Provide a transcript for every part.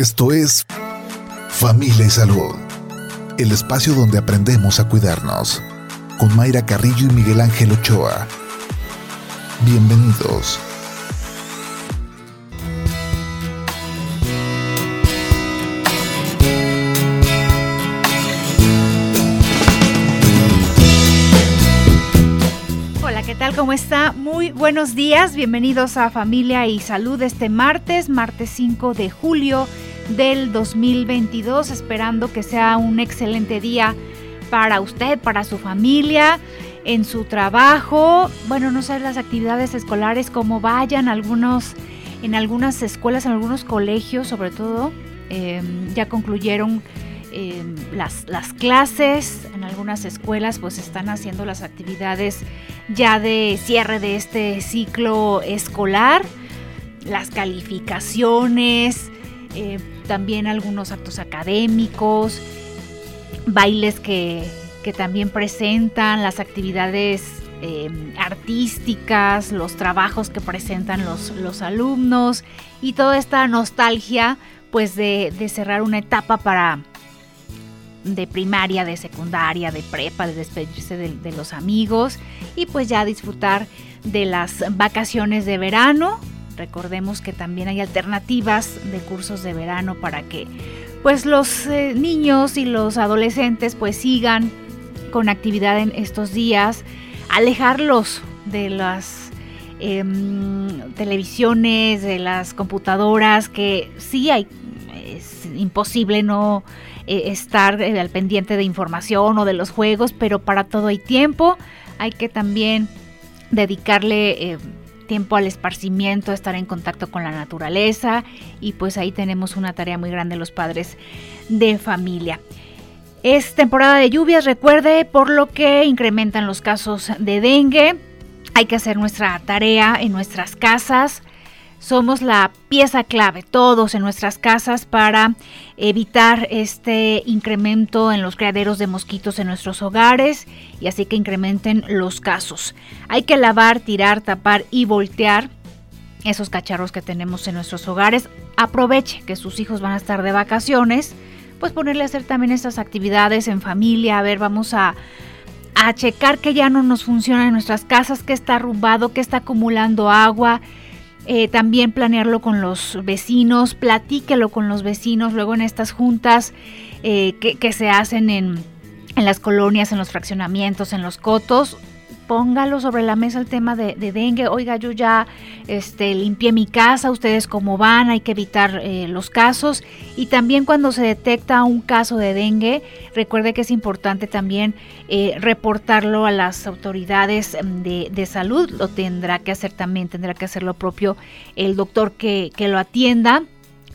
Esto es Familia y Salud, el espacio donde aprendemos a cuidarnos, con Mayra Carrillo y Miguel Ángel Ochoa. Bienvenidos. Hola, ¿qué tal? ¿Cómo está? Muy buenos días. Bienvenidos a Familia y Salud este martes, martes 5 de julio del 2022, esperando que sea un excelente día para usted, para su familia, en su trabajo, bueno, no sé las actividades escolares, cómo vayan, algunos, en algunas escuelas, en algunos colegios sobre todo, em, ya concluyeron em, las, las clases, en algunas escuelas pues están haciendo las actividades ya de cierre de este ciclo escolar, las calificaciones, eh, también algunos actos académicos, bailes que, también presentan, las actividades em, artísticas, los trabajos que presentan los, los, alumnos y toda esta nostalgia pues de, cerrar una etapa para de primaria, de secundaria, de prepa, de despedirse de los amigos y pues ya disfrutar de las vacaciones de verano Recordemos que también hay alternativas de cursos de verano para que pues los eh, niños y los adolescentes pues sigan con actividad en estos días, alejarlos de las em, televisiones, de las computadoras, que sí hay, es imposible no eh, estar eh, al pendiente de información o de los juegos, pero para todo hay tiempo, hay que también dedicarle tiempo al esparcimiento, a estar en contacto con la naturaleza y pues ahí tenemos una tarea muy grande los padres de familia. Es temporada de lluvias, recuerde, por lo que incrementan los casos de dengue. Hay que hacer nuestra tarea en nuestras casas, somos la pieza clave, todos en nuestras casas, para evitar este incremento en los criaderos de mosquitos en nuestros hogares y así que incrementen los casos. Hay que lavar, tirar, tapar y voltear esos cacharros que tenemos en nuestros hogares. Aproveche que sus hijos van a estar de vacaciones, pues ponerle a hacer también estas actividades en familia. A ver, vamos a, a checar que ya no nos funciona en nuestras casas, que está arrumbado, que está acumulando agua eh, también planearlo con los vecinos, platíquelo con los vecinos, luego en estas juntas eh, que, se hacen en, en las colonias, en los fraccionamientos, en los cotos, póngalo sobre la mesa el tema de, dengue. Oiga, yo ya este, limpié mi casa, ustedes cómo van, hay que evitar eh, los casos. Y también cuando se detecta un caso de dengue, recuerde que es importante también eh, reportarlo a las autoridades mm, de, salud. Lo tendrá que hacer también, tendrá que hacer lo propio el doctor que, que lo atienda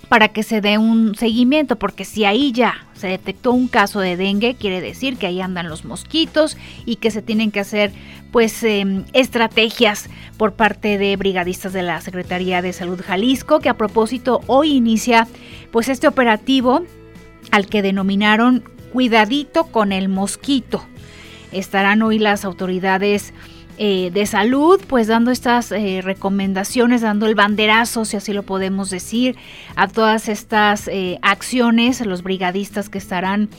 para que se dé un seguimiento, porque si ahí ya se detectó un caso de dengue, quiere decir que ahí andan los mosquitos y que se tienen que hacer pues em, estrategias por parte de brigadistas de la Secretaría de Salud Jalisco, que a propósito hoy inicia pues este operativo al que denominaron Cuidadito con el mosquito. Estarán hoy las autoridades eh, de salud, pues dando estas eh, recomendaciones, dando el banderazo, si así lo podemos decir, a todas estas eh, acciones, los brigadistas que estarán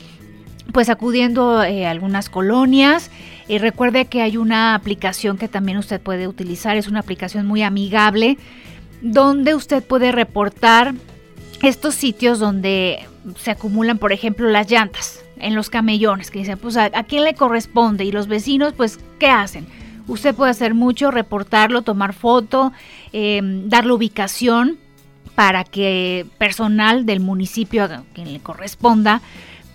pues acudiendo a algunas colonias. Y recuerde que hay una aplicación que también usted puede utilizar, es una aplicación muy amigable, donde usted puede reportar estos sitios donde se acumulan, por ejemplo, las llantas en los camellones, que dicen, pues a, a quién le corresponde y los vecinos, pues, ¿qué hacen? Usted puede hacer mucho, reportarlo, tomar foto, eh, dar la ubicación para que personal del municipio a quien le corresponda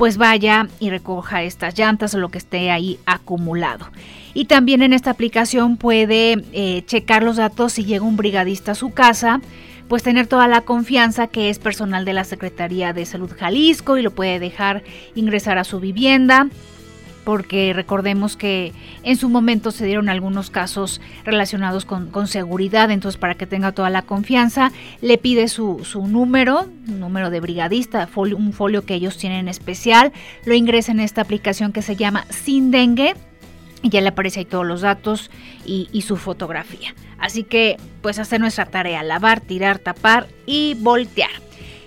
pues vaya y recoja estas llantas o lo que esté ahí acumulado. Y también en esta aplicación puede eh, checar los datos si llega un brigadista a su casa, pues tener toda la confianza que es personal de la Secretaría de Salud Jalisco y lo puede dejar ingresar a su vivienda porque recordemos que en su momento se dieron algunos casos relacionados con, seguridad, entonces para que tenga toda la confianza, le pide su, su número, número de brigadista, un folio que ellos tienen especial, lo ingresa en esta aplicación que se llama Sin Dengue y ya le aparece ahí todos los datos y, y su fotografía. Así que pues hacer nuestra tarea, lavar, tirar, tapar y voltear.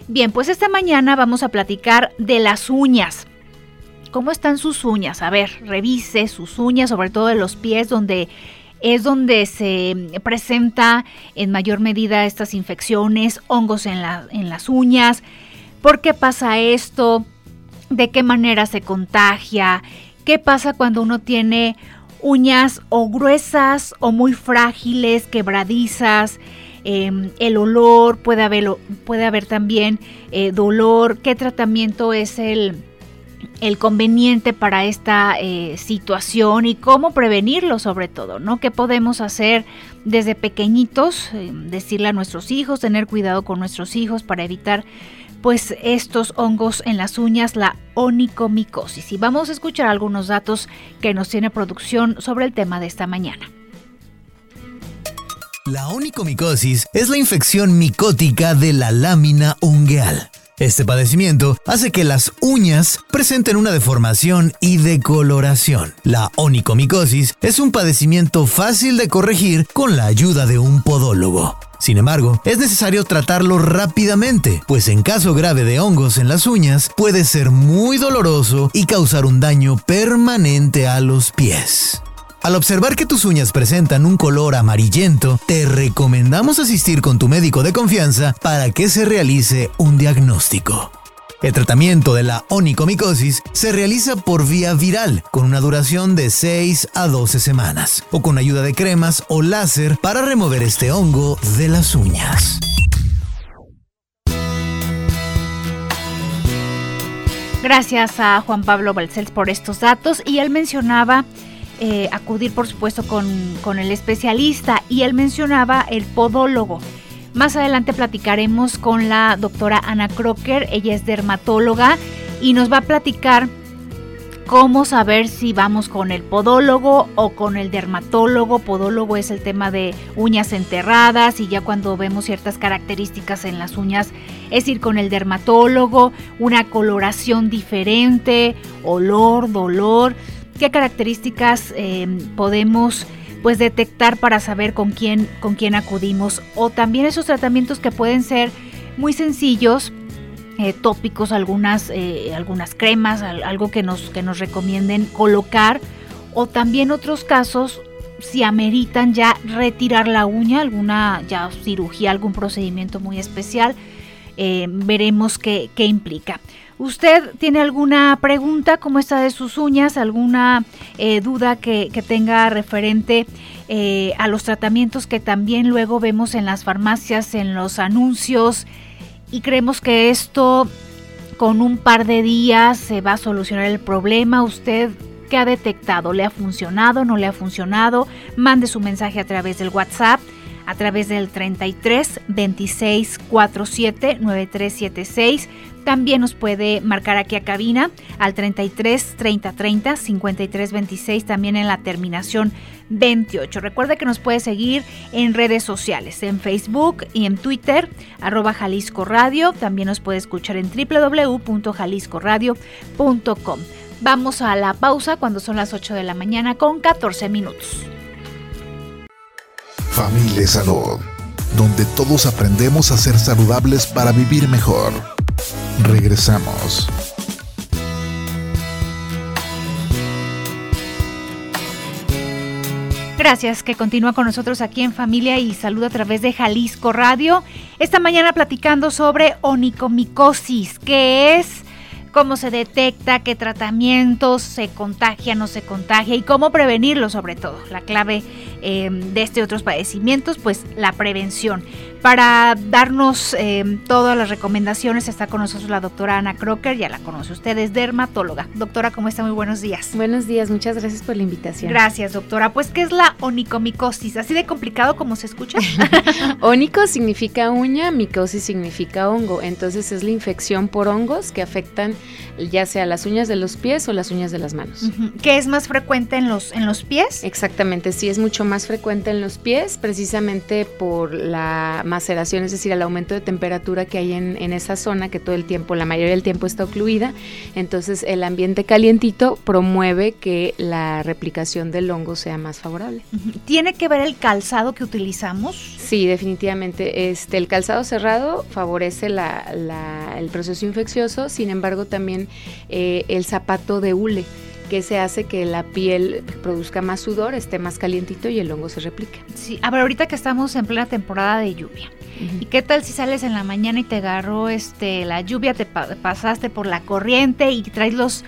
Bien, pues esta mañana vamos a platicar de las uñas. ¿Cómo están sus uñas? A ver, revise sus uñas, sobre todo de los pies, donde es donde se presenta en mayor medida estas infecciones, hongos en, en las uñas. ¿Por qué pasa esto? ¿De qué manera se contagia? ¿Qué pasa cuando uno tiene uñas o gruesas o muy frágiles, quebradizas? Em, el olor, puede haber, puede haber también eh, dolor, qué tratamiento es el, el conveniente para esta eh, situación y cómo prevenirlo sobre todo, ¿no? ¿Qué podemos hacer desde pequeñitos? Eh, decirle a nuestros hijos, tener cuidado con nuestros hijos para evitar pues estos hongos en las uñas, la onicomicosis. Y vamos a escuchar algunos datos que nos tiene producción sobre el tema de esta mañana. La onicomicosis es la infección micótica de la lámina ungueal. Este padecimiento hace que las uñas presenten una deformación y decoloración. La onicomicosis es un padecimiento fácil de corregir con la ayuda de un podólogo. Sin embargo, es necesario tratarlo rápidamente, pues en caso grave de hongos en las uñas puede ser muy doloroso y causar un daño permanente a los pies. Al observar que tus uñas presentan un color amarillento, te recomendamos asistir con tu médico de confianza para que se realice un diagnóstico. El tratamiento de la onicomicosis se realiza por vía viral, con una duración de 6 a 12 semanas, o con ayuda de cremas o láser para remover este hongo de las uñas. Gracias a Juan Pablo Balcells por estos datos y él mencionaba eh, acudir por supuesto con, el especialista y él mencionaba el podólogo. Más adelante platicaremos con la doctora Ana Crocker, ella es dermatóloga y nos va a platicar cómo saber si vamos con el podólogo o con el dermatólogo. Podólogo es el tema de uñas enterradas y ya cuando vemos ciertas características en las uñas es ir con el dermatólogo, una coloración diferente, olor, dolor qué características eh, podemos pues detectar para saber con quién, con quién acudimos o también esos tratamientos que pueden ser muy sencillos eh, tópicos, algunas, eh, algunas cremas, algo que nos, que nos recomienden colocar, o también otros casos si ameritan ya retirar la uña, alguna ya cirugía, algún procedimiento muy especial, veremos qué, qué implica. ¿Usted tiene alguna pregunta? ¿Cómo está de sus uñas? ¿Alguna eh, duda que, tenga referente eh, a los tratamientos que también luego vemos en las farmacias, en los anuncios? Y creemos que esto con un par de días se va a solucionar el problema. ¿Usted qué ha detectado? ¿Le ha funcionado? ¿No le ha funcionado? Mande su mensaje a través del WhatsApp a través del 33 26 47 9376 también nos puede marcar aquí a cabina al 33 30 30 53 26, también en la terminación 28. Recuerda que nos puede seguir en redes sociales, en Facebook y en Twitter, arroba Jalisco Radio. También nos puede escuchar en www.jaliscoradio.com. Vamos a la pausa cuando son las 8 de la mañana con 14 minutos. Familia Salud, donde todos aprendemos a ser saludables para vivir mejor. Regresamos. Gracias que continúa con nosotros aquí en Familia y Salud a través de Jalisco Radio. Esta mañana platicando sobre onicomicosis, que es cómo se detecta, qué tratamientos se contagia, no se contagia y cómo prevenirlo sobre todo. La clave eh, de este otros padecimientos, pues la prevención. Para darnos eh, todas las recomendaciones está con nosotros la doctora Ana Crocker, ya la conoce usted, es dermatóloga. Doctora, ¿cómo está? Muy buenos días. Buenos días, muchas gracias por la invitación. Gracias, doctora. Pues, ¿qué es la onicomicosis? ¿Así de complicado como se escucha? Ónico significa uña, micosis significa hongo. Entonces es la infección por hongos que afectan ya sea las uñas de los pies o las uñas de las manos. ¿Qué es más frecuente en los, en los pies? Exactamente, sí, es mucho más más frecuente en los pies, precisamente por la maceración, es decir, el aumento de temperatura que hay en, en esa zona, que todo el tiempo, la mayoría del tiempo está ocluida. Entonces, el ambiente calientito promueve que la replicación del hongo sea más favorable. ¿Tiene que ver el calzado que utilizamos? Sí, definitivamente. Este, el calzado cerrado favorece el proceso infeccioso, sin embargo, también eh, el zapato de hule que se hace que la piel produzca más sudor, esté más calientito y el hongo se replique. Sí, a ver, ahorita que estamos en plena temporada de lluvia, ¿y qué tal si sales en la mañana y te agarró este, la lluvia, te pasaste por la corriente y traes los,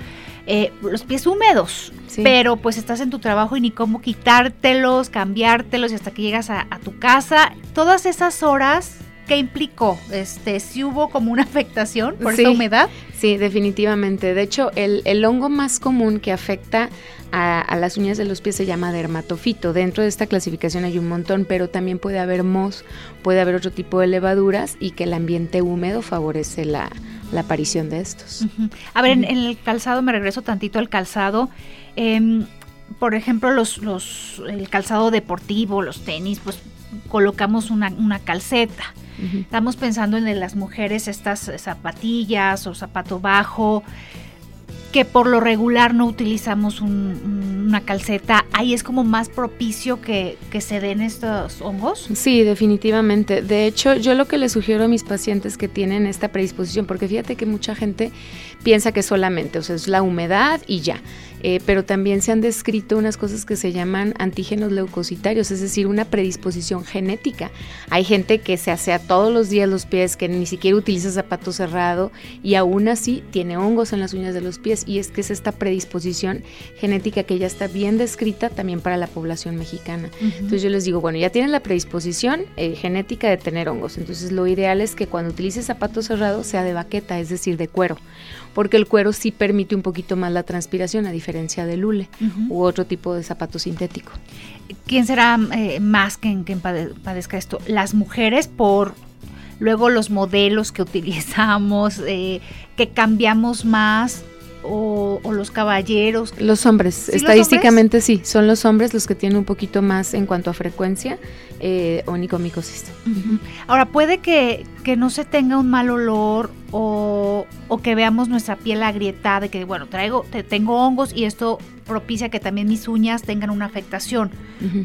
eh, los pies húmedos? Pero pues estás en tu trabajo y ni cómo quitártelos, cambiártelos y hasta que llegas a, a tu casa. Todas esas horas ¿Qué implicó? Este, si hubo como una afectación por esa humedad. Sí, definitivamente. De hecho, el, hongo más común que afecta a, las uñas de los pies se llama dermatofito. Dentro de esta clasificación hay un montón, pero también puede haber mos, puede haber otro tipo de levaduras y que el ambiente húmedo favorece la, aparición de estos. A ver, en, el calzado, me regreso tantito al calzado. Em, por ejemplo, los, los, el calzado deportivo, los tenis, pues colocamos una, una calceta. Estamos pensando en las mujeres estas zapatillas o zapato bajo, que por lo regular no utilizamos una calceta, ahí es como más propicio que, que, se den estos hongos. Sí, definitivamente. De hecho, yo lo que les sugiero a mis pacientes que tienen esta predisposición, porque fíjate que mucha gente piensa que solamente, o sea, es la humedad y ya. Eh, pero también se han descrito unas cosas que se llaman antígenos leucocitarios, es decir, una predisposición genética. Hay gente que se hace a todos los días los pies, que ni siquiera utiliza zapato cerrado y aún así tiene hongos en las uñas de los pies y es que es esta predisposición genética que ya está bien descrita también para la población mexicana. Entonces yo les digo, bueno, ya tienen la predisposición eh, genética de tener hongos, entonces lo ideal es que cuando utilices zapato cerrado sea de baqueta, es decir, de cuero porque el cuero sí permite un poquito más la transpiración a diferencia del hule u otro tipo de zapato sintético. ¿Quién será eh, más quien, quien padezca esto? Las mujeres por luego los modelos que utilizamos, eh, que cambiamos más o, los caballeros? Los hombres, estadísticamente sí, son los hombres los que tienen un poquito más en cuanto a frecuencia eh, onicomicosis. Ahora, puede que, que, no se tenga un mal olor o, o, que veamos nuestra piel agrietada, que bueno, traigo, tengo hongos y esto propicia que también mis uñas tengan una afectación.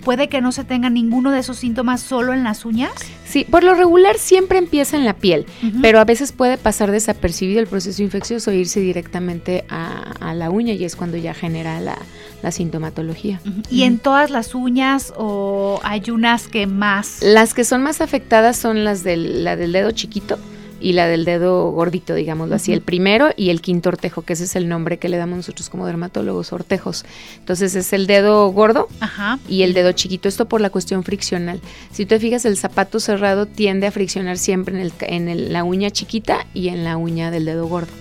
¿Puede que no se tenga ninguno de esos síntomas solo en las uñas? Sí, por lo regular siempre empieza en la piel, pero a veces puede pasar desapercibido el proceso infeccioso e irse directamente a, la uña y es cuando ya genera la, sintomatología. ¿Y en todas las uñas o hay unas que más? Las que son más afectadas son las del, la del dedo chiquito y la del dedo gordito, digámoslo así, el primero y el quinto ortejo, que ese es el nombre que le damos nosotros como dermatólogos, ortejos. Entonces es el dedo gordo y el dedo chiquito, esto por la cuestión friccional. Si te fijas, el zapato cerrado tiende a friccionar siempre en, el, la uña chiquita y en la uña del dedo gordo.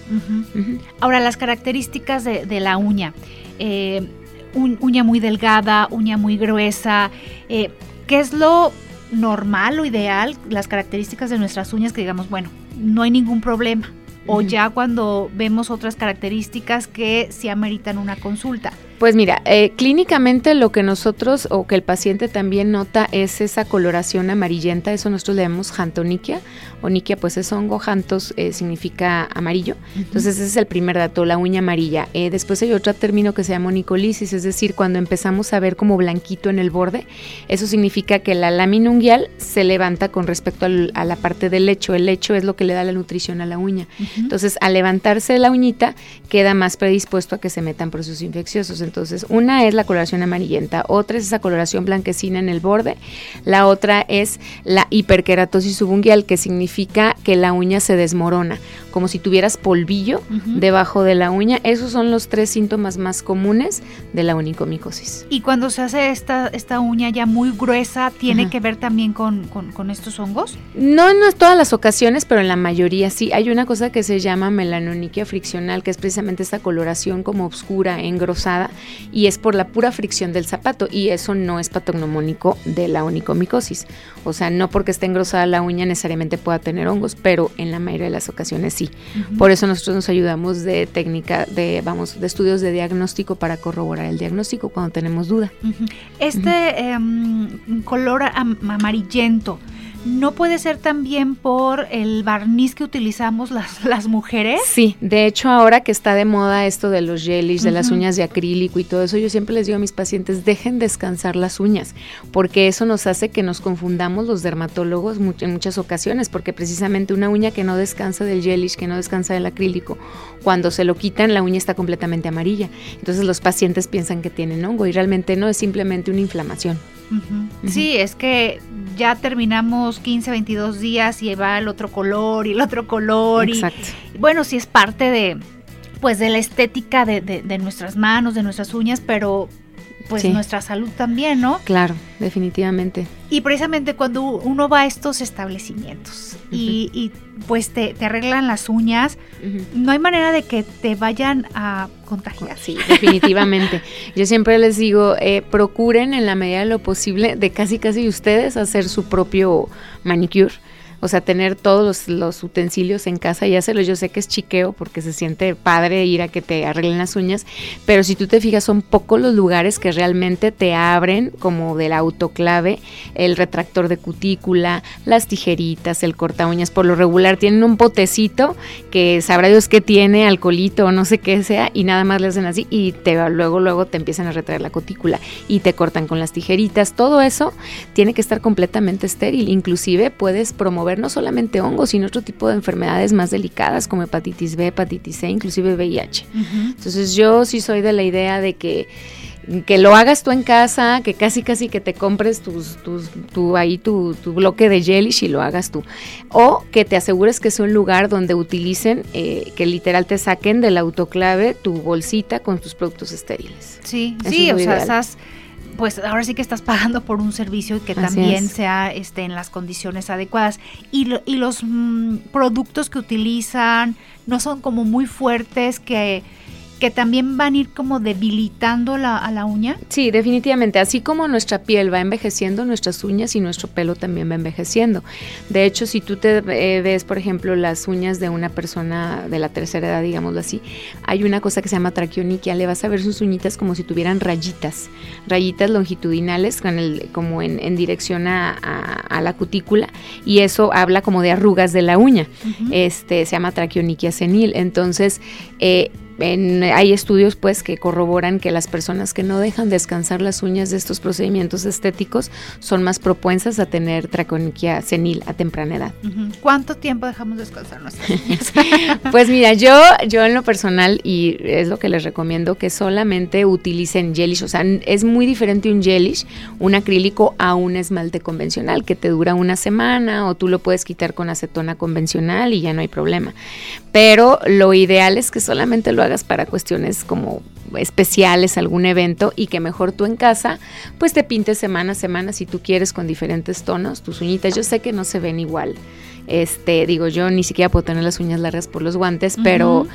Ahora, las características de, la uña. Eh, uña muy delgada, uña muy gruesa. Eh, ¿Qué es lo normal o ideal, las características de nuestras uñas que digamos, bueno, no hay ningún problema. O ya cuando vemos otras características que sí ameritan una consulta. Pues mira, eh, clínicamente lo que nosotros o que el paciente también nota es esa coloración amarillenta, eso nosotros le llamamos jantoniquia. Oniquia pues es hongo, jantos eh, significa amarillo. Entonces ese es el primer dato, la uña amarilla. Eh, después hay otro término que se llama onicolisis, es decir, cuando empezamos a ver como blanquito en el borde, eso significa que la lámina unguial se levanta con respecto a la parte del lecho. El lecho es lo que le da la nutrición a la uña. Entonces al levantarse la uñita queda más predispuesto a que se metan procesos infecciosos. Entonces, una es la coloración amarillenta, otra es esa coloración blanquecina en el borde, la otra es la hiperkeratosis subungual, que significa que la uña se desmorona, como si tuvieras polvillo debajo de la uña. Esos son los tres síntomas más comunes de la onicomicosis. Y cuando se hace esta, esta uña ya muy gruesa, ¿tiene que ver también con, con, estos hongos? No en todas las ocasiones, pero en la mayoría sí. Hay una cosa que se llama melanoniquia friccional, que es precisamente esta coloración como oscura, engrosada, y es por la pura fricción del zapato y eso no es patognomónico de la onicomicosis. O sea, no porque esté engrosada la uña necesariamente pueda tener hongos, pero en la mayoría de las ocasiones Por eso nosotros nos ayudamos de técnica, de, vamos, de estudios de diagnóstico para corroborar el diagnóstico cuando tenemos duda. Este em, color amarillento, ¿No puede ser también por el barniz que utilizamos las, las mujeres? Sí, de hecho ahora que está de moda esto de los gelish, de las uñas de acrílico y todo eso, yo siempre les digo a mis pacientes, dejen descansar las uñas, porque eso nos hace que nos confundamos los dermatólogos en muchas ocasiones, porque precisamente una uña que no descansa del gelish, que no descansa del acrílico, cuando se lo quitan la uña está completamente amarilla. Entonces los pacientes piensan que tienen hongo y realmente no, es simplemente una inflamación. Sí, es que ya terminamos 15, 22 días y va el otro color y el otro color. Exacto. Y, bueno, sí es parte de, pues, de la estética de, de, nuestras manos, de nuestras uñas, pero pues nuestra salud también, ¿no? Claro, definitivamente. Y precisamente cuando uno va a estos establecimientos y, pues te, arreglan las uñas, no hay manera de que te vayan a contagiar. Sí, definitivamente. Yo siempre les digo, eh, procuren en la medida de lo posible de casi casi ustedes hacer su propio manicure o sea, tener todos los, utensilios en casa y hacerlo. Yo sé que es chiqueo porque se siente padre ir a que te arreglen las uñas, pero si tú te fijas, son pocos los lugares que realmente te abren, como del autoclave, el retractor de cutícula, las tijeritas, el corta uñas. Por lo regular tienen un potecito que sabrá Dios que tiene, alcoholito o no sé qué sea, y nada más le hacen así y te luego, luego te empiezan a retraer la cutícula y te cortan con las tijeritas. Todo eso tiene que estar completamente estéril. Inclusive puedes promover no solamente hongos, sino otro tipo de enfermedades más delicadas como hepatitis B, hepatitis C, inclusive VIH. Entonces yo sí soy de la idea de que que lo hagas tú en casa, que casi casi que te compres tus, tus, tu, ahí tu, bloque de gelish y lo hagas tú. O que te asegures que es un lugar donde utilicen, eh, que literal te saquen del autoclave tu bolsita con tus productos estériles. Sí, sí, o sea, estás pues ahora sí que estás pagando por un servicio que también sea este, en las condiciones adecuadas. Y, y los mm, productos que utilizan no son como muy fuertes que que también van a ir como debilitando la, a la uña. Sí, definitivamente. Así como nuestra piel va envejeciendo, nuestras uñas y nuestro pelo también va envejeciendo. De hecho, si tú te eh, ves, por ejemplo, las uñas de una persona de la tercera edad, digámoslo así, hay una cosa que se llama traquioniquia. Le vas a ver sus uñitas como si tuvieran rayitas, rayitas longitudinales con el, como en, en dirección a, a, la cutícula y eso habla como de arrugas de la uña. Este se llama traquioniquia senil. Entonces, eh, hay estudios pues que corroboran que las personas que no dejan descansar las uñas de estos procedimientos estéticos son más propensas a tener traconiquia senil a temprana edad. ¿Cuánto tiempo dejamos descansar nuestras uñas? pues mira, yo, yo en lo personal, y es lo que les recomiendo, que solamente utilicen gelish, o sea, es muy diferente un gelish, un acrílico a un esmalte convencional que te dura una semana o tú lo puedes quitar con acetona convencional y ya no hay problema. Pero lo ideal es que solamente lo hagas para cuestiones como especiales, algún evento y que mejor tú en casa pues te pintes semana a semana si tú quieres con diferentes tonos tus uñitas. Yo sé que no se ven igual. Este, digo, yo ni siquiera puedo tener las uñas largas por los guantes, pero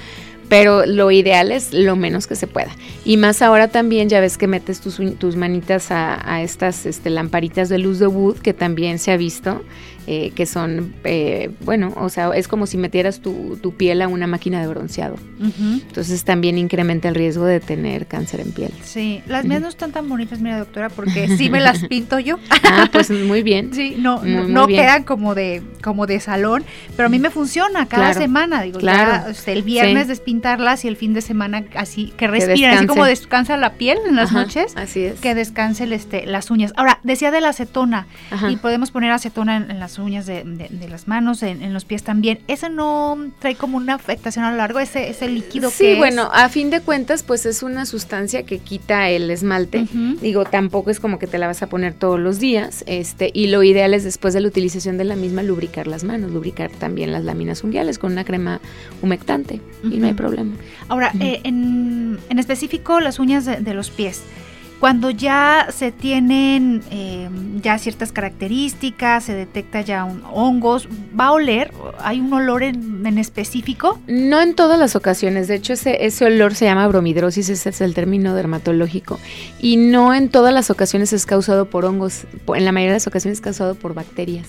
pero lo ideal es lo menos que se pueda. Y más ahora también, ya ves que metes tus, tus manitas a, estas este, lamparitas de luz de wood, que también se ha visto, eh, que son, eh, bueno, o sea, es como si metieras tu, tu piel a una máquina de bronceado. Entonces también incrementa el riesgo de tener cáncer en piel. Sí, las mías no están tan bonitas, mira doctora, porque sí me las pinto yo. ah, pues muy bien. Sí, no, no, quedan como de, como de salón, pero a mí me funciona cada semana, digo, claro. Este, el viernes despintarlas y el fin de semana así, que respiren, así como descansa la piel en las noches, así es. que descanse este, las uñas. Ahora, decía de la acetona, y podemos poner acetona en las uñas de, las manos, en, los pies también. ¿Eso no trae como una afectación a lo largo? ¿Ese, ese líquido sí, que bueno, a fin de cuentas, pues es una sustancia que quita el esmalte. Digo, tampoco es como que te la vas a poner todos los días. este Y lo ideal es después de la utilización de la misma lubricar las manos, lubricar también las láminas unguiales con una crema humectante y no hay problema. Ahora, eh, en, en, específico las uñas de los pies. Cuando ya se tienen eh, ya ciertas características, se detecta ya un hongos, ¿va a oler? ¿Hay un olor en, específico? No en todas las ocasiones, de hecho ese, ese olor se llama bromidrosis, ese es el término dermatológico, y no en todas las ocasiones es causado por hongos, en la mayoría de las ocasiones es causado por bacterias.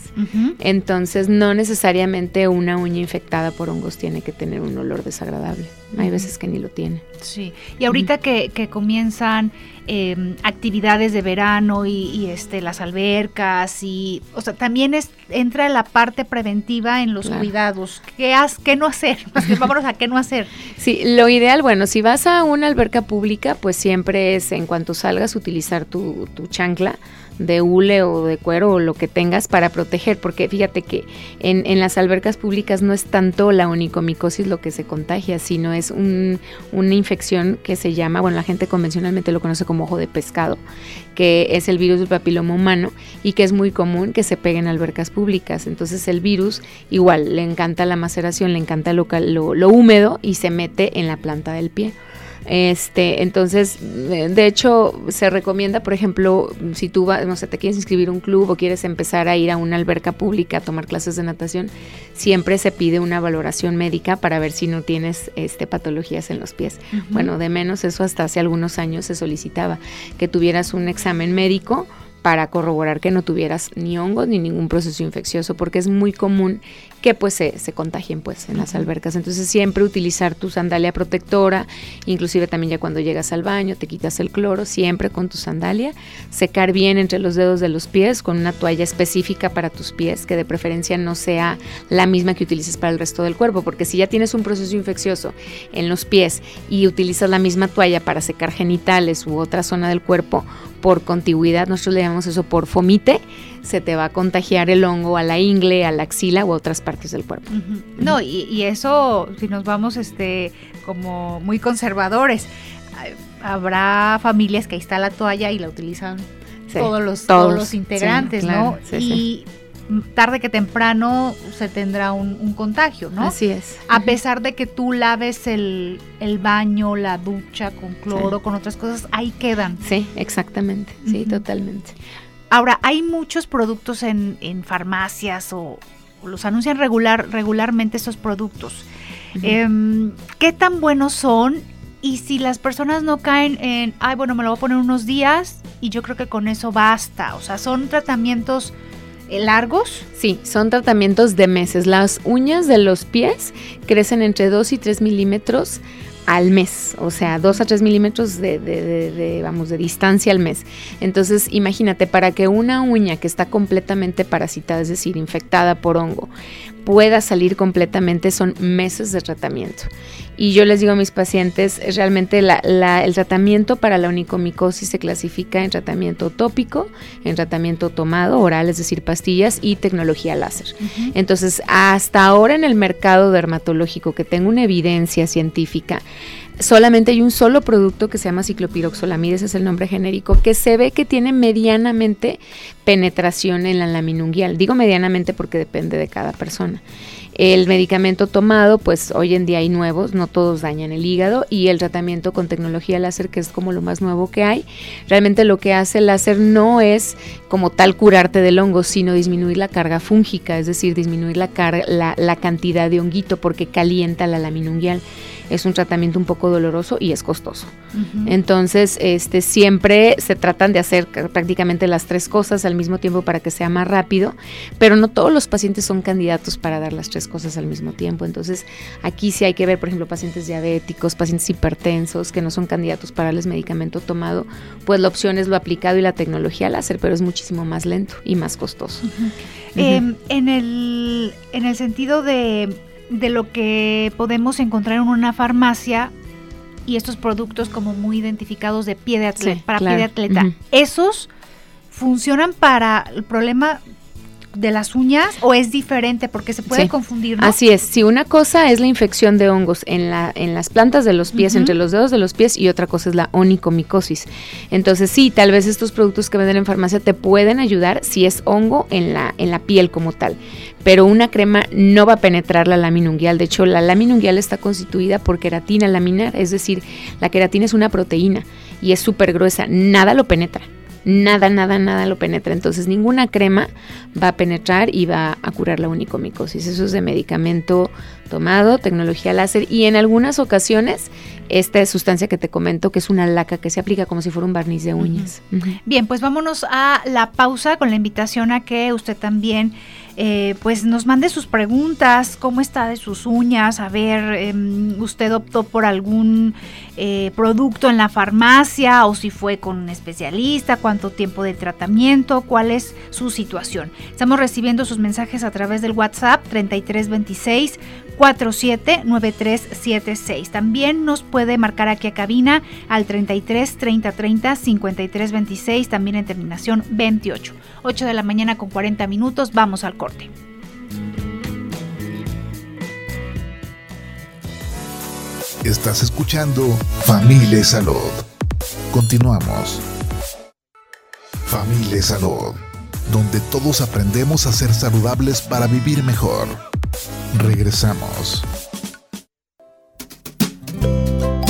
Entonces no necesariamente una uña infectada por hongos tiene que tener un olor desagradable, hay veces que ni lo tiene. Sí, y ahorita que, que comienzan Em, actividades de verano y, este las albercas y o sea también es entra la parte preventiva en los cuidados. Qué has qué no hacer vámonos a qué no hacer. Sí lo ideal bueno si vas a una alberca pública pues siempre es en cuanto salgas utilizar tu, tu chancla de hule o de cuero o lo que tengas para proteger, porque fíjate que en, en las albercas públicas no es tanto la onicomicosis lo que se contagia, sino es un, una infección que se llama, bueno, la gente convencionalmente lo conoce como ojo de pescado, que es el virus del papiloma humano y que es muy común que se pegue en albercas públicas. Entonces el virus igual le encanta la maceración, le encanta lo, lo, lo húmedo y se mete en la planta del pie. Este, entonces, de hecho, se recomienda, por ejemplo, si tú vas, no sé, te quieres inscribir a un club o quieres empezar a ir a una alberca pública a tomar clases de natación, siempre se pide una valoración médica para ver si no tienes este, patologías en los pies. Bueno, de menos eso hasta hace algunos años se solicitaba que tuvieras un examen médico para corroborar que no tuvieras ni hongos ni ningún proceso infeccioso, porque es muy común que pues se, se contagien pues en las albercas. Entonces siempre utilizar tu sandalia protectora, inclusive también ya cuando llegas al baño te quitas el cloro, siempre con tu sandalia, secar bien entre los dedos de los pies con una toalla específica para tus pies, que de preferencia no sea la misma que utilices para el resto del cuerpo, porque si ya tienes un proceso infeccioso en los pies y utilizas la misma toalla para secar genitales u otra zona del cuerpo, por contigüidad, nosotros le llamamos eso por fomite, se te va a contagiar el hongo a la ingle, a la axila u otras partes del cuerpo. No, y, eso, si nos vamos este como muy conservadores, habrá familias que ahí está la toalla y la utilizan todos, los, todos, los integrantes, ¿no? y tarde que temprano se tendrá un, contagio, ¿no? Así es. A pesar de que tú laves el, baño, la ducha con cloro, con otras cosas, ahí quedan. Sí, exactamente, sí, totalmente. Ahora, hay muchos productos en, farmacias o, los anuncian regular, regularmente esos productos. Em, ¿Qué tan buenos son? Y si las personas no caen en, ay, bueno, me lo voy a poner unos días y yo creo que con eso basta. O sea, son tratamientos eh, largos? Sí, son tratamientos de meses. Las uñas de los pies crecen entre 2 y 3 milímetros al mes, o sea, 2 a 3 milímetros de, de, vamos, de distancia al mes. Entonces, imagínate, para que una uña que está completamente parasitada, es decir, infectada por hongo, pueda salir completamente son meses de tratamiento. Y yo les digo a mis pacientes, realmente el tratamiento para la onicomicosis se clasifica en tratamiento tópico, en tratamiento tomado, oral, es decir, pastillas y tecnología láser. Entonces, hasta ahora en el mercado dermatológico que tengo una evidencia científica, solamente hay un solo producto que se llama ciclopiroxolamida, ese es el nombre genérico, que se ve que tiene medianamente penetración en la lámina unguial. Digo medianamente porque depende de cada persona. El medicamento tomado, pues hoy en día hay nuevos, no todos dañan el hígado y el tratamiento con tecnología láser, que es como lo más nuevo que hay, realmente lo que hace el láser no es como tal curarte del hongo, sino disminuir la carga fúngica, es decir, disminuir la, la, la cantidad de honguito porque calienta la lámina unguial es un tratamiento un poco doloroso y es costoso. Entonces, este, siempre se tratan de hacer prácticamente las tres cosas al mismo tiempo para que sea más rápido, pero no todos los pacientes son candidatos para dar las tres cosas al mismo tiempo. Entonces, aquí sí hay que ver, por ejemplo, pacientes diabéticos, pacientes hipertensos que no son candidatos para el medicamento tomado, pues la opción es lo aplicado y la tecnología láser, pero es muchísimo más lento y más costoso. Em, en, el, en el sentido de de lo que podemos encontrar en una farmacia y estos productos como muy identificados de pie de atleta, para pie de atleta. ¿Esos funcionan para el problema de las uñas o es diferente porque se puede confundir. Así es, si una cosa es la infección de hongos en, la, en las plantas de los pies, entre los dedos de los pies y otra cosa es la onicomicosis. Entonces sí, tal vez estos productos que venden en farmacia te pueden ayudar si es hongo en la, en la piel como tal, pero una crema no va a penetrar la lámina unguial. De hecho, la lámina unguial está constituida por queratina laminar, es decir, la queratina es una proteína y es súper gruesa, nada lo penetra nada, nada, nada lo penetra. Entonces ninguna crema va a penetrar y va a curar la unicomicosis. Eso es de medicamento tomado, tecnología láser y en algunas ocasiones esta sustancia que te comento que es una laca que se aplica como si fuera un barniz de uñas. Bien, pues vámonos a la pausa con la invitación a que usted también eh, pues nos mande sus preguntas, cómo está de sus uñas, a ver, em, usted optó por algún eh, producto en la farmacia o si fue con un especialista, cuánto tiempo de tratamiento, cuál es su situación. Estamos recibiendo sus mensajes a través del WhatsApp 3326 479376. También nos puede marcar aquí a cabina al 33 30 30 53 26, también en terminación 28. 8 de la mañana con 40 minutos, vamos al corte. Estás escuchando Familia Salud. Continuamos. Familia Salud, donde todos aprendemos a ser saludables para vivir mejor. Regresamos.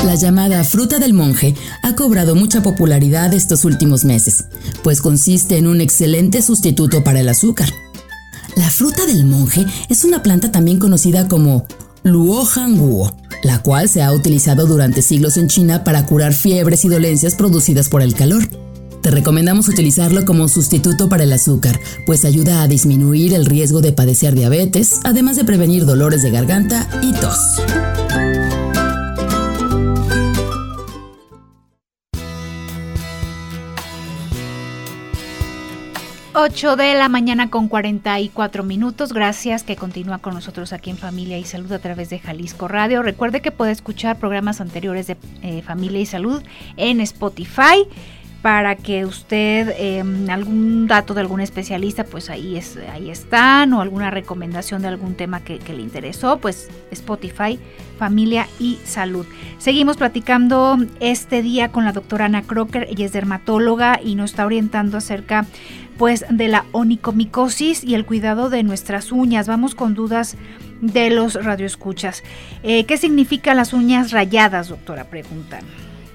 La llamada fruta del monje ha cobrado mucha popularidad estos últimos meses, pues consiste en un excelente sustituto para el azúcar. La fruta del monje es una planta también conocida como Luo Hanguo, la cual se ha utilizado durante siglos en China para curar fiebres y dolencias producidas por el calor. Te recomendamos utilizarlo como sustituto para el azúcar, pues ayuda a disminuir el riesgo de padecer diabetes, además de prevenir dolores de garganta y tos. Ocho de la mañana con 44 minutos. Gracias que continúa con nosotros aquí en Familia y Salud a través de Jalisco Radio. Recuerde que puede escuchar programas anteriores de eh, Familia y Salud en Spotify para que usted em, algún dato de algún especialista, pues ahí, es, ahí están, o alguna recomendación de algún tema que, le interesó, pues Spotify, familia y salud. Seguimos platicando este día con la doctora Ana Crocker, ella es dermatóloga y nos está orientando acerca pues de la onicomicosis y el cuidado de nuestras uñas. Vamos con dudas de los radioescuchas. Eh, ¿Qué significan las uñas rayadas, doctora? Preguntan.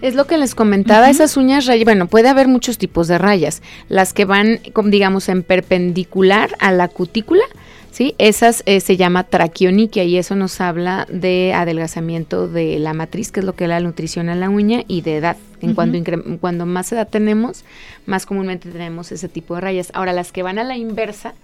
Es lo que les comentaba, esas uñas rayadas, bueno, puede haber muchos tipos de rayas. Las que van, digamos, en perpendicular a la cutícula, ¿sí? Esas eh, se llama traquioniquia y eso nos habla de adelgazamiento de la matriz, que es lo que da la nutrición a la uña, y de edad. En cuando, cuando más edad tenemos, más comúnmente tenemos ese tipo de rayas. Ahora, las que van a la inversa,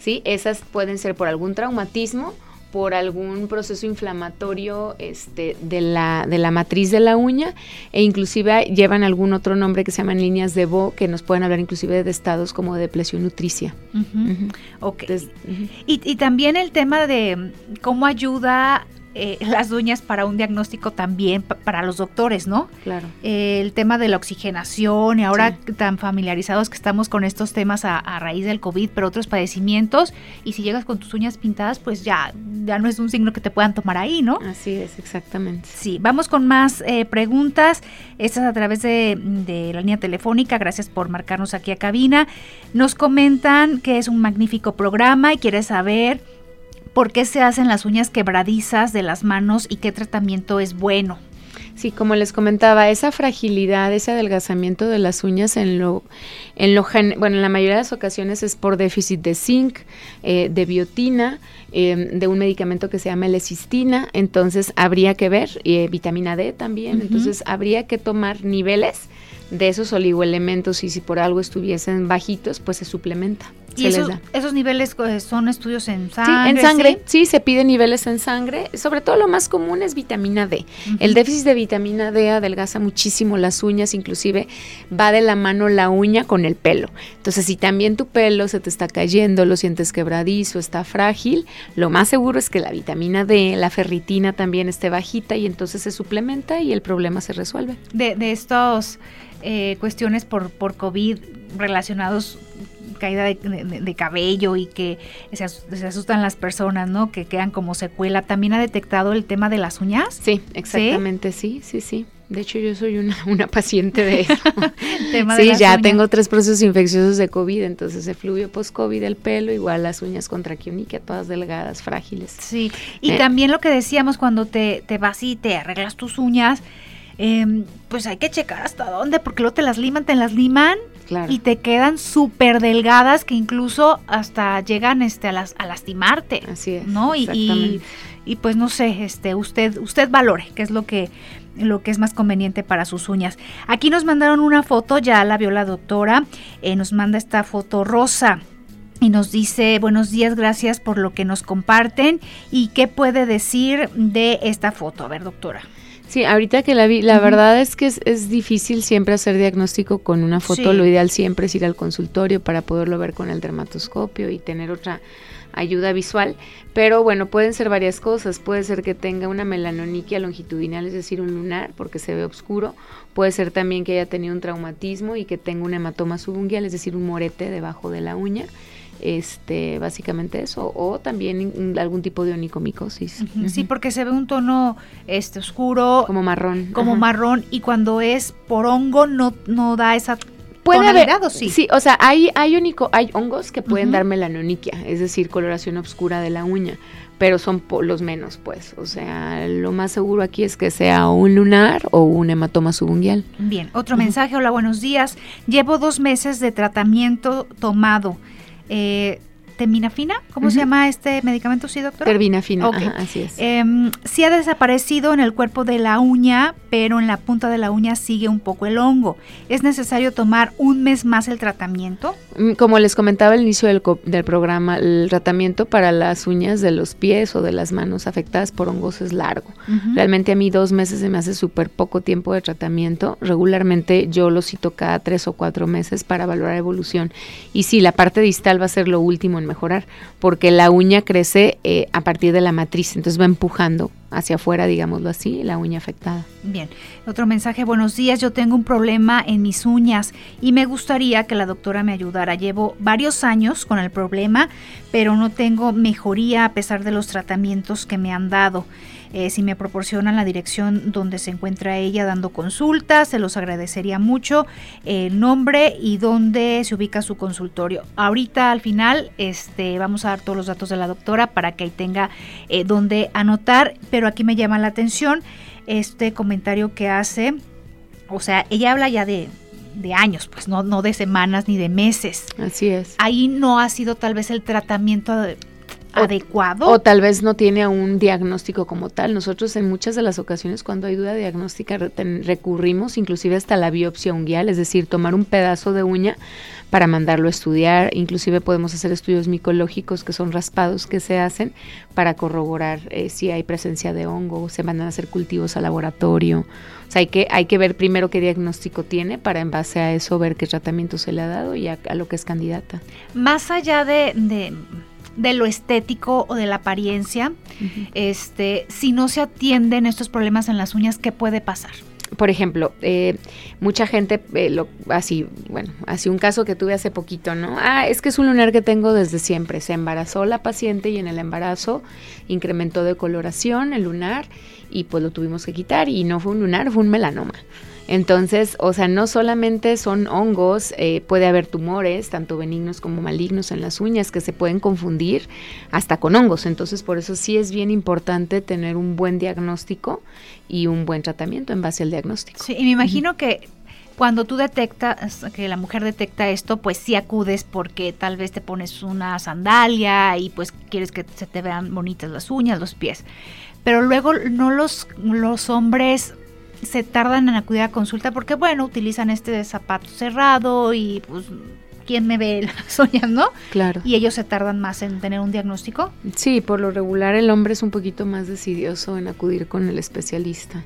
¿sí? Esas pueden ser por algún traumatismo por algún proceso inflamatorio este, de, la, de la matriz de la uña e inclusive llevan algún otro nombre que se llaman líneas de Bo que nos pueden hablar inclusive de estados como depresión nutricia. y, y también el tema de cómo ayuda eh, las uñas para un diagnóstico también para los doctores, ¿no? Claro. Eh, el tema de la oxigenación y ahora tan familiarizados que estamos con estos temas a, raíz del COVID, pero otros padecimientos, y si llegas con tus uñas pintadas, pues ya, ya no es un signo que te puedan tomar ahí, ¿no? Así es, exactamente. Sí, vamos con más eh, preguntas, estas a través de, de la línea telefónica, gracias por marcarnos aquí a cabina. Nos comentan que es un magnífico programa y quiere saber por qué se hacen las uñas quebradizas de las manos y qué tratamiento es bueno. Sí, como les comentaba, esa fragilidad, ese adelgazamiento de las uñas en lo, en lo bueno, en la mayoría de las ocasiones es por déficit de zinc, eh, de biotina, em, de un medicamento que se llama lecistina, entonces habría que ver, eh, vitamina D también, entonces habría que tomar niveles de esos oligoelementos y si por algo estuviesen bajitos, pues se suplementa. ¿Y esos, niveles eh, son estudios en sangre? Sí, en sangre, ¿sí? se piden niveles en sangre. Sobre todo lo más común es vitamina D. El déficit de vitamina D adelgaza muchísimo las uñas, inclusive va de la mano la uña con el pelo. Entonces, si también tu pelo se te está cayendo, lo sientes quebradizo, está frágil, lo más seguro es que la vitamina D, la ferritina también esté bajita y entonces se suplementa y el problema se resuelve. De, de estos eh, cuestiones por, por COVID relacionados caída de, cabello y que se, asustan las personas, ¿no? Que quedan como secuela. ¿También ha detectado el tema de las uñas? Sí, exactamente, sí, sí, sí. De hecho, yo soy una, una paciente de eso. sí, ya tengo tres procesos infecciosos de COVID, entonces el fluvio post-COVID, el pelo, igual las uñas contra quioniquia, todas delgadas, frágiles. Sí, y eh. también lo que decíamos cuando te, te vas y te arreglas tus uñas, em, pues hay que checar hasta dónde, porque luego te las liman, te las liman Claro. y te quedan súper delgadas que incluso hasta llegan este, a, las, a lastimarte. Así es. ¿no? Y, y, pues no sé, este, usted, usted valore, qué es lo que, lo que es más conveniente para sus uñas. Aquí nos mandaron una foto, ya la vio la doctora, eh, nos manda esta foto rosa. Y nos dice, buenos días, gracias por lo que nos comparten. ¿Y qué puede decir de esta foto? A ver, doctora. Sí, ahorita que la vi, la verdad es que es, es difícil siempre hacer diagnóstico con una foto. Sí. Lo ideal siempre es ir al consultorio para poderlo ver con el dermatoscopio y tener otra ayuda visual. Pero bueno, pueden ser varias cosas. Puede ser que tenga una melanoniquia longitudinal, es decir, un lunar, porque se ve oscuro. Puede ser también que haya tenido un traumatismo y que tenga un hematoma subungual, es decir, un morete debajo de la uña. Este, básicamente eso, o también algún tipo de onicomicosis. Sí, porque se ve un tono este, oscuro, como marrón. como ajá. marrón, y cuando es por hongo no, no da esa Puede haber, tonalidad, ¿o sí? sí, o sea, hay, hay, único, hay hongos que pueden Ujú. dar melanoniquia, es decir, coloración oscura de la uña, pero son los menos, pues. O sea, lo más seguro aquí es que sea un lunar o un hematoma subungual. Bien, otro mensaje. Hola, buenos días. Llevo dos meses de tratamiento tomado. Eh, ¿Teminafina? ¿Cómo se Ujú. llama este medicamento? Sí, doctora. Tervina fina, Ok. ajá, así es. Em, sí ha desaparecido en el cuerpo de la uña, pero en la punta de la uña sigue un poco el hongo. ¿Es necesario tomar un mes más el tratamiento? Mm, Como les comentaba al inicio del, del programa, el tratamiento para las uñas de los pies o de las manos afectadas por hongos es largo. Realmente a mí dos meses se me hace súper poco tiempo de tratamiento. Regularmente yo lo cito cada tres o cuatro meses para valorar evolución. Y sí, la parte distal va a ser lo último en mejorar, porque la uña crece eh, a partir de la matriz, entonces va empujando hacia afuera, digámoslo así, la uña afectada. Bien, otro mensaje, buenos días, yo tengo un problema en mis uñas y me gustaría que la doctora me ayudara. Llevo varios años con el problema, pero no tengo mejoría a pesar de los tratamientos que me han dado. Eh, si me proporcionan la dirección donde se encuentra ella dando consultas, se los agradecería mucho, el nombre y dónde se ubica su consultorio. Ahorita al final este, vamos a dar todos los datos de la doctora para que ahí tenga eh, donde anotar, pero aquí me llama la atención este comentario que hace, o sea, ella habla ya de, de años, pues no, no de semanas ni de meses. Así es. Ahí no ha sido tal vez el tratamiento O- adecuado. O tal vez no tiene un diagnóstico como tal. Nosotros en muchas de las ocasiones cuando hay duda diagnóstica recurrimos inclusive hasta la biopsia unguial, es decir, tomar un pedazo de uña para mandarlo a estudiar. Inclusive podemos hacer estudios micológicos que son raspados que se hacen para corroborar eh, si hay presencia de hongo, se van a hacer cultivos a laboratorio. O sea, hay que, hay que ver primero qué diagnóstico tiene para en base a eso ver qué tratamiento se le ha dado y a, a lo que es candidata. Más allá de, de, de lo estético o de la apariencia, este, si no se atienden estos problemas en las uñas, ¿qué puede pasar? por ejemplo, eh, mucha gente, eh, lo, así, bueno, así un caso que tuve hace poquito, ¿no? Ah, es que es un lunar que tengo desde siempre. Se embarazó la paciente y en el embarazo incrementó de coloración el lunar y pues lo tuvimos que quitar y no fue un lunar, fue un melanoma. Entonces, o sea, no solamente son hongos, eh, puede haber tumores, tanto benignos como malignos en las uñas, que se pueden confundir hasta con hongos. Entonces, por eso sí es bien importante tener un buen diagnóstico y un buen tratamiento en base al diagnóstico. Sí, y me imagino que cuando tú detectas, que la mujer detecta esto, pues sí acudes porque tal vez te pones una sandalia y pues quieres que se te vean bonitas las uñas, los pies. Pero luego no los, los hombres se tardan en acudir a consulta porque, bueno, utilizan este zapato cerrado y pues, ¿quién me ve las uñas, no? Claro. Y ellos se tardan más en tener un diagnóstico. Sí, por lo regular el hombre es un poquito más decidioso en acudir con el especialista.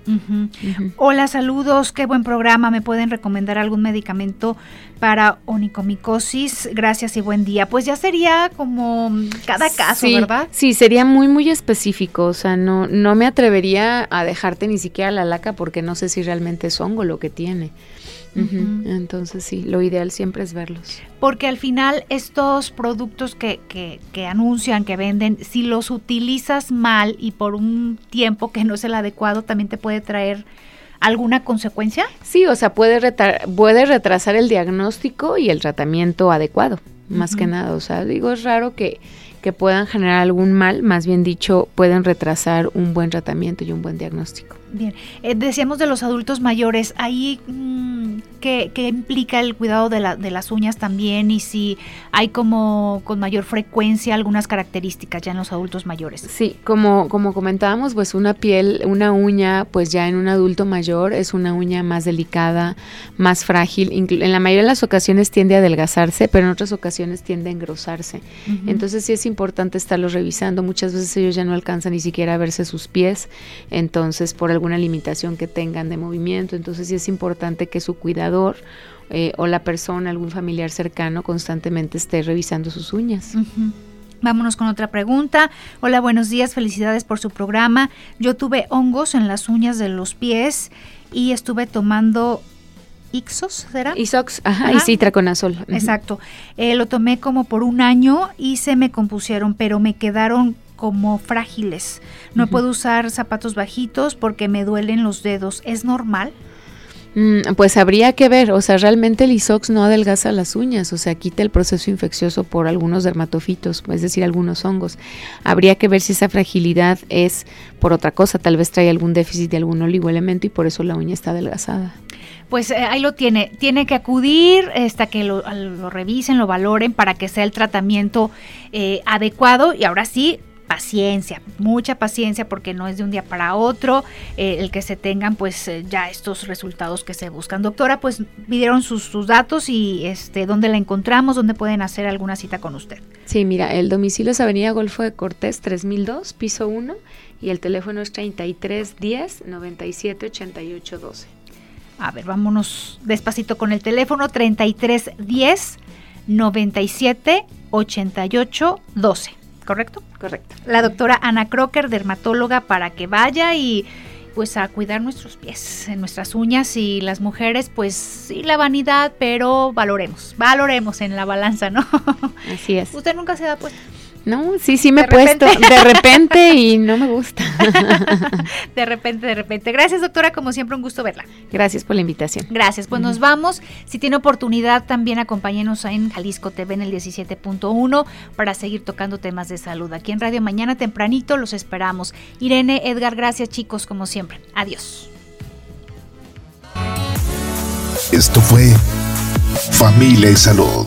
Hola, saludos, qué buen programa. ¿Me pueden recomendar algún medicamento para onicomicosis? Gracias y buen día. Pues ya sería como cada caso, sí, ¿verdad? Sí, sería muy, muy específico. O sea, no, no me atrevería a dejarte ni siquiera la laca porque no sé si realmente es hongo lo que tiene. Entonces, sí, lo ideal siempre es verlos. Porque al final estos productos que, que, que anuncian, que venden, si los utilizas mal y por un tiempo que no es el adecuado, también te puede traer alguna consecuencia. Sí, o sea, puede, retar- puede retrasar el diagnóstico y el tratamiento adecuado, más que nada. O sea, digo, es raro que, que puedan generar algún mal, más bien dicho, pueden retrasar un buen tratamiento y un buen diagnóstico. Bien, eh, decíamos de los adultos mayores, ahí mm, ¿qué, implica el cuidado de, la, de, las uñas también y si hay como con mayor frecuencia algunas características ya en los adultos mayores. Sí, como, como comentábamos, pues una piel, una uña, pues ya en un adulto mayor es una uña más delicada, más frágil, en la mayoría de las ocasiones tiende a adelgazarse, pero en otras ocasiones tiende a engrosarse. Entonces sí es importante estarlos revisando, muchas veces ellos ya no alcanzan ni siquiera a verse sus pies, entonces por algún alguna limitación que tengan de movimiento. Entonces sí es importante que su cuidador eh, o la persona, algún familiar cercano, constantemente esté revisando sus uñas. Vámonos con otra pregunta. Hola, buenos días, felicidades por su programa. Yo tuve hongos en las uñas de los pies y estuve tomando Ixos, ¿será? Isox, ajá, y citraconazol. Exacto. Eh, lo tomé como por un año y se me compusieron, pero me quedaron como frágiles. No puedo usar zapatos bajitos porque me duelen los dedos. ¿Es normal? Mm, pues habría que ver, o sea, realmente el isox no adelgaza las uñas, o sea, quita el proceso infeccioso por algunos dermatofitos, es decir, algunos hongos. Habría que ver si esa fragilidad es por otra cosa, tal vez trae algún déficit de algún oligoelemento y por eso la uña está adelgazada. Pues eh, ahí lo tiene, tiene que acudir hasta que lo, revisen, lo valoren para que sea el tratamiento eh, adecuado y ahora sí paciencia, mucha paciencia porque no es de un día para otro eh, el que se tengan pues eh, ya estos resultados que se buscan. Doctora, pues pidieron sus, datos y este dónde la encontramos, dónde pueden hacer alguna cita con usted. Sí, mira, el domicilio es Avenida Golfo de Cortés 3002, piso 1 y el teléfono es 3310 97 88 12. A ver, vámonos despacito con el teléfono 3310 97 88 12. ¿Correcto? Correcto. La doctora Ana Crocker, dermatóloga, para que vaya y pues a cuidar nuestros pies, nuestras uñas y las mujeres, pues sí, la vanidad, pero valoremos, valoremos en la balanza, ¿no? Así es. ¿Usted nunca se da puesto? No, sí, sí me he puesto de repente y no me gusta. de repente, de repente. Gracias, doctora, como siempre un gusto verla. Gracias por la invitación. Gracias, pues nos vamos. Si tiene oportunidad, también acompáñenos en Jalisco TV en el 17.1 para seguir tocando temas de salud. Aquí en Radio Mañana tempranito los esperamos. Irene, Edgar, gracias chicos, como siempre. Adiós. Esto fue Familia y Salud